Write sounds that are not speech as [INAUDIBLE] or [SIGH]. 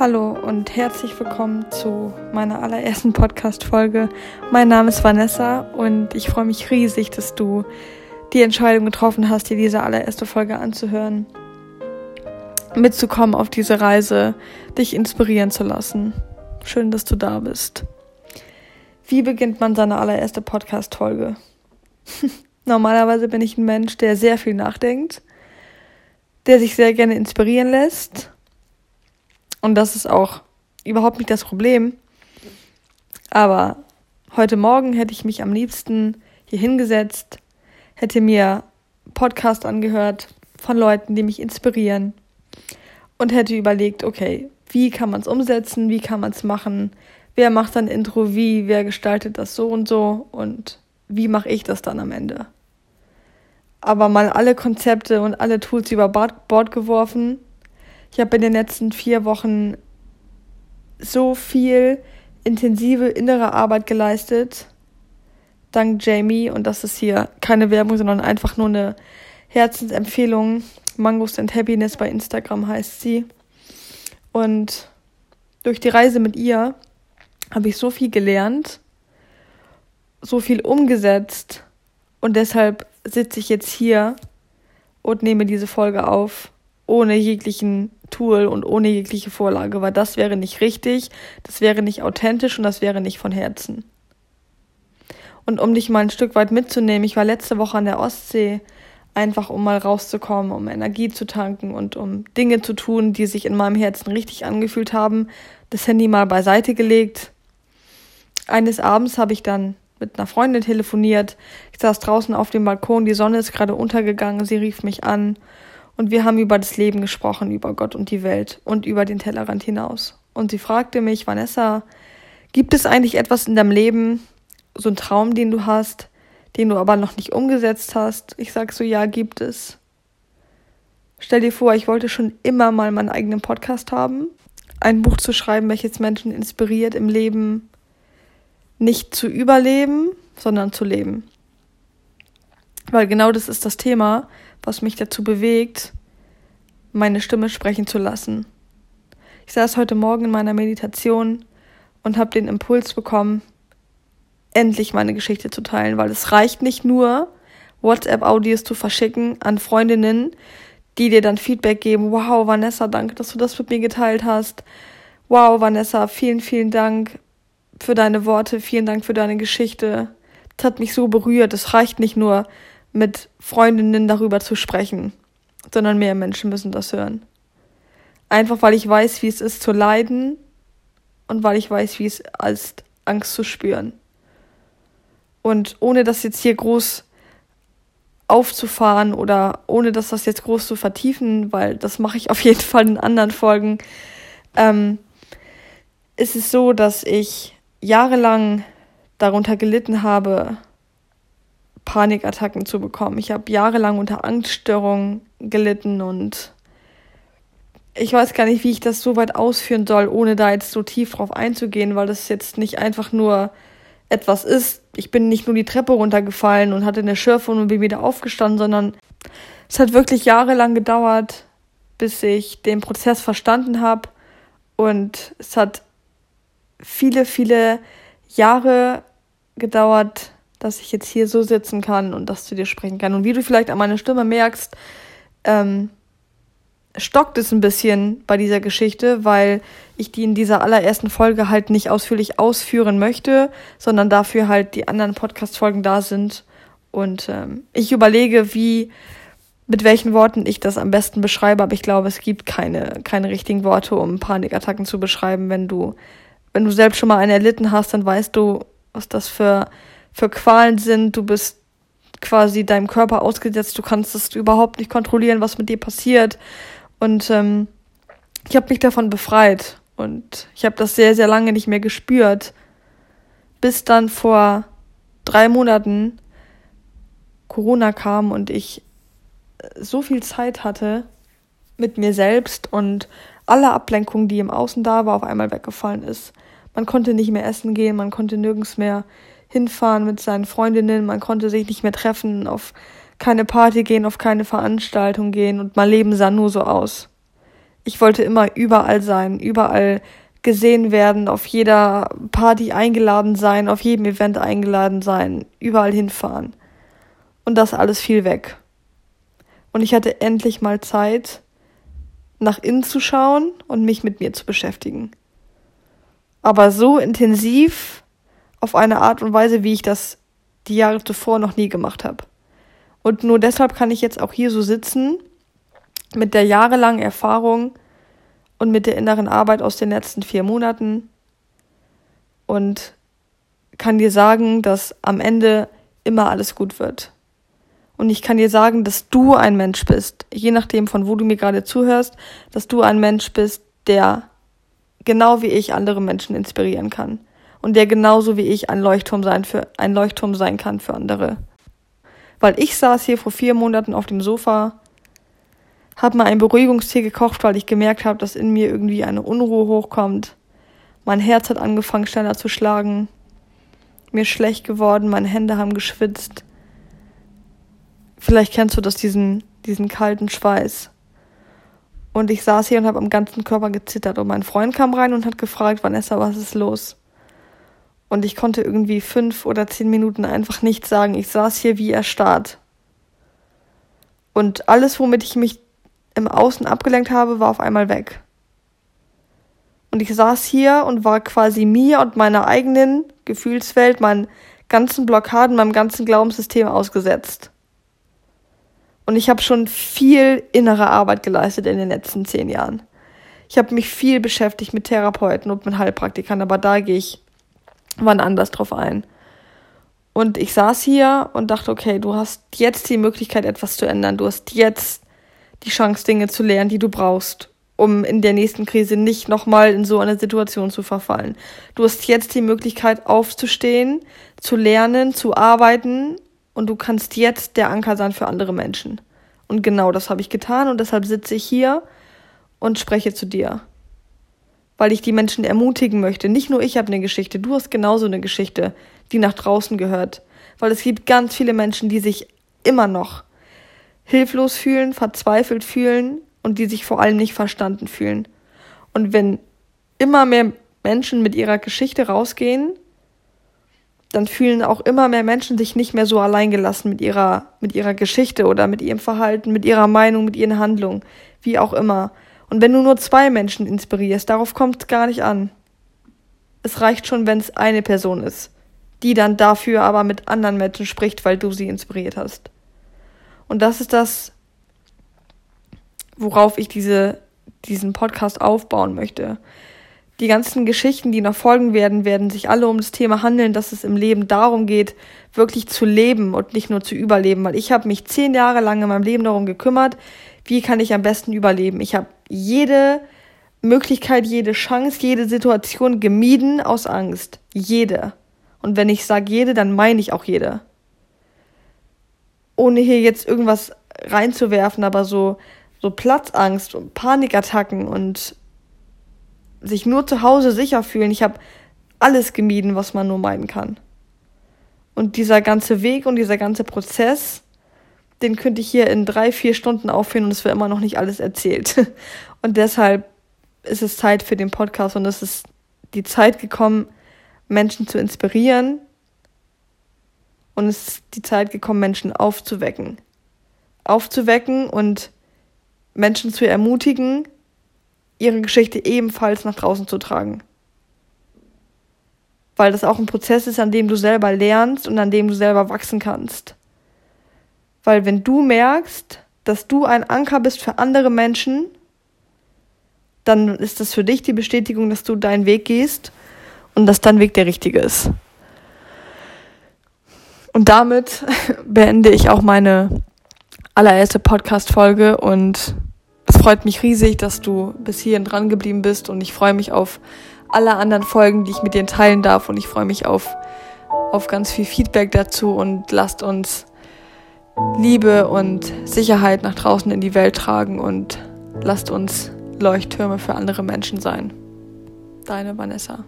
Hallo und herzlich willkommen zu meiner allerersten Podcast-Folge. Mein Name ist Vanessa und ich freue mich riesig, dass du die Entscheidung getroffen hast, dir diese allererste Folge anzuhören, mitzukommen auf diese Reise, dich inspirieren zu lassen. Schön, dass du da bist. Wie beginnt man seine allererste Podcast-Folge? [LAUGHS] Normalerweise bin ich ein Mensch, der sehr viel nachdenkt, der sich sehr gerne inspirieren lässt und das ist auch überhaupt nicht das Problem. Aber heute Morgen hätte ich mich am liebsten hier hingesetzt, hätte mir Podcast angehört von Leuten, die mich inspirieren und hätte überlegt, okay, wie kann man es umsetzen, wie kann man es machen, wer macht dann Intro wie, wer gestaltet das so und so und wie mache ich das dann am Ende. Aber mal alle Konzepte und alle Tools über Bord geworfen ich habe in den letzten vier Wochen so viel intensive innere Arbeit geleistet. Dank Jamie. Und das ist hier keine Werbung, sondern einfach nur eine Herzensempfehlung. Mangos and Happiness bei Instagram heißt sie. Und durch die Reise mit ihr habe ich so viel gelernt, so viel umgesetzt. Und deshalb sitze ich jetzt hier und nehme diese Folge auf, ohne jeglichen Tool und ohne jegliche Vorlage, weil das wäre nicht richtig, das wäre nicht authentisch und das wäre nicht von Herzen. Und um dich mal ein Stück weit mitzunehmen, ich war letzte Woche an der Ostsee, einfach um mal rauszukommen, um Energie zu tanken und um Dinge zu tun, die sich in meinem Herzen richtig angefühlt haben, das Handy mal beiseite gelegt. Eines Abends habe ich dann mit einer Freundin telefoniert. Ich saß draußen auf dem Balkon, die Sonne ist gerade untergegangen, sie rief mich an und wir haben über das Leben gesprochen, über Gott und die Welt und über den Tellerrand hinaus. Und sie fragte mich, Vanessa, gibt es eigentlich etwas in deinem Leben, so ein Traum, den du hast, den du aber noch nicht umgesetzt hast? Ich sag so, ja, gibt es. Stell dir vor, ich wollte schon immer mal meinen eigenen Podcast haben, ein Buch zu schreiben, welches Menschen inspiriert im Leben nicht zu überleben, sondern zu leben. Weil genau das ist das Thema, was mich dazu bewegt, meine Stimme sprechen zu lassen. Ich saß heute Morgen in meiner Meditation und habe den Impuls bekommen, endlich meine Geschichte zu teilen, weil es reicht nicht nur, WhatsApp-Audios zu verschicken an Freundinnen, die dir dann Feedback geben. Wow, Vanessa, danke, dass du das mit mir geteilt hast. Wow, Vanessa, vielen, vielen Dank für deine Worte, vielen Dank für deine Geschichte. Das hat mich so berührt. Es reicht nicht nur, mit Freundinnen darüber zu sprechen, sondern mehr Menschen müssen das hören. Einfach weil ich weiß, wie es ist zu leiden und weil ich weiß, wie es ist, Angst zu spüren. Und ohne das jetzt hier groß aufzufahren oder ohne dass das jetzt groß zu vertiefen, weil das mache ich auf jeden Fall in anderen Folgen, ähm, ist es so, dass ich jahrelang darunter gelitten habe, Panikattacken zu bekommen. Ich habe jahrelang unter Angststörungen gelitten und ich weiß gar nicht, wie ich das so weit ausführen soll, ohne da jetzt so tief drauf einzugehen, weil das jetzt nicht einfach nur etwas ist. Ich bin nicht nur die Treppe runtergefallen und hatte eine Schürfung und bin wieder aufgestanden, sondern es hat wirklich jahrelang gedauert, bis ich den Prozess verstanden habe und es hat viele, viele Jahre gedauert, dass ich jetzt hier so sitzen kann und das zu dir sprechen kann. Und wie du vielleicht an meiner Stimme merkst, ähm, stockt es ein bisschen bei dieser Geschichte, weil ich die in dieser allerersten Folge halt nicht ausführlich ausführen möchte, sondern dafür halt die anderen Podcast-Folgen da sind. Und ähm, ich überlege, wie, mit welchen Worten ich das am besten beschreibe, aber ich glaube, es gibt keine, keine richtigen Worte, um Panikattacken zu beschreiben. Wenn du, wenn du selbst schon mal eine erlitten hast, dann weißt du, was das für für Qualen sind. Du bist quasi deinem Körper ausgesetzt. Du kannst es überhaupt nicht kontrollieren, was mit dir passiert. Und ähm, ich habe mich davon befreit. Und ich habe das sehr, sehr lange nicht mehr gespürt. Bis dann vor drei Monaten Corona kam und ich so viel Zeit hatte mit mir selbst und alle Ablenkung, die im Außen da war, auf einmal weggefallen ist. Man konnte nicht mehr essen gehen, man konnte nirgends mehr hinfahren mit seinen Freundinnen, man konnte sich nicht mehr treffen, auf keine Party gehen, auf keine Veranstaltung gehen und mein Leben sah nur so aus. Ich wollte immer überall sein, überall gesehen werden, auf jeder Party eingeladen sein, auf jedem Event eingeladen sein, überall hinfahren. Und das alles fiel weg. Und ich hatte endlich mal Zeit, nach innen zu schauen und mich mit mir zu beschäftigen. Aber so intensiv auf eine Art und Weise, wie ich das die Jahre zuvor noch nie gemacht habe. Und nur deshalb kann ich jetzt auch hier so sitzen, mit der jahrelangen Erfahrung und mit der inneren Arbeit aus den letzten vier Monaten und kann dir sagen, dass am Ende immer alles gut wird. Und ich kann dir sagen, dass du ein Mensch bist, je nachdem von wo du mir gerade zuhörst, dass du ein Mensch bist, der genau wie ich andere Menschen inspirieren kann und der genauso wie ich ein Leuchtturm sein für ein Leuchtturm sein kann für andere. Weil ich saß hier vor vier Monaten auf dem Sofa, habe mal einen Beruhigungstee gekocht, weil ich gemerkt habe, dass in mir irgendwie eine Unruhe hochkommt. Mein Herz hat angefangen schneller zu schlagen. Mir ist schlecht geworden, meine Hände haben geschwitzt. Vielleicht kennst du das, diesen, diesen kalten Schweiß. Und ich saß hier und habe am ganzen Körper gezittert. Und mein Freund kam rein und hat gefragt, Vanessa, was ist los? Und ich konnte irgendwie fünf oder zehn Minuten einfach nichts sagen. Ich saß hier wie erstarrt. Und alles, womit ich mich im Außen abgelenkt habe, war auf einmal weg. Und ich saß hier und war quasi mir und meiner eigenen Gefühlswelt, meinen ganzen Blockaden, meinem ganzen Glaubenssystem ausgesetzt. Und ich habe schon viel innere Arbeit geleistet in den letzten zehn Jahren. Ich habe mich viel beschäftigt mit Therapeuten und mit Heilpraktikern, aber da gehe ich wann anders drauf ein. Und ich saß hier und dachte, okay, du hast jetzt die Möglichkeit, etwas zu ändern. Du hast jetzt die Chance, Dinge zu lernen, die du brauchst, um in der nächsten Krise nicht nochmal in so eine Situation zu verfallen. Du hast jetzt die Möglichkeit, aufzustehen, zu lernen, zu arbeiten und du kannst jetzt der Anker sein für andere Menschen. Und genau das habe ich getan und deshalb sitze ich hier und spreche zu dir weil ich die Menschen ermutigen möchte. Nicht nur ich habe eine Geschichte, du hast genauso eine Geschichte, die nach draußen gehört. Weil es gibt ganz viele Menschen, die sich immer noch hilflos fühlen, verzweifelt fühlen und die sich vor allem nicht verstanden fühlen. Und wenn immer mehr Menschen mit ihrer Geschichte rausgehen, dann fühlen auch immer mehr Menschen sich nicht mehr so alleingelassen mit ihrer, mit ihrer Geschichte oder mit ihrem Verhalten, mit ihrer Meinung, mit ihren Handlungen, wie auch immer. Und wenn du nur zwei Menschen inspirierst, darauf kommt es gar nicht an. Es reicht schon, wenn es eine Person ist, die dann dafür aber mit anderen Menschen spricht, weil du sie inspiriert hast. Und das ist das, worauf ich diese, diesen Podcast aufbauen möchte. Die ganzen Geschichten, die noch folgen werden, werden sich alle um das Thema handeln, dass es im Leben darum geht, wirklich zu leben und nicht nur zu überleben. Weil ich habe mich zehn Jahre lang in meinem Leben darum gekümmert, wie kann ich am besten überleben. Ich habe jede Möglichkeit, jede Chance, jede Situation gemieden aus Angst. Jede. Und wenn ich sage jede, dann meine ich auch jede. Ohne hier jetzt irgendwas reinzuwerfen, aber so, so Platzangst und Panikattacken und sich nur zu Hause sicher fühlen. Ich habe alles gemieden, was man nur meiden kann. Und dieser ganze Weg und dieser ganze Prozess den könnte ich hier in drei, vier Stunden aufführen und es wäre immer noch nicht alles erzählt. [LAUGHS] Und deshalb ist es Zeit für den Podcast und es ist die Zeit gekommen, Menschen zu inspirieren. Und es ist die Zeit gekommen, Menschen aufzuwecken. Aufzuwecken und Menschen zu ermutigen, ihre Geschichte ebenfalls nach draußen zu tragen. Weil das auch ein Prozess ist, an dem du selber lernst und an dem du selber wachsen kannst. Weil wenn du merkst, dass du ein Anker bist für andere Menschen, dann ist das für dich die Bestätigung, dass du deinen Weg gehst und dass dein Weg der richtige ist. Und damit [LAUGHS] beende ich auch meine allererste Podcast-Folge und freut mich riesig, dass du bis hierhin dran geblieben bist und ich freue mich auf alle anderen Folgen, die ich mit dir teilen darf und ich freue mich auf, auf ganz viel Feedback dazu und lasst uns Liebe und Sicherheit nach draußen in die Welt tragen und lasst uns Leuchttürme für andere Menschen sein. Deine Vanessa.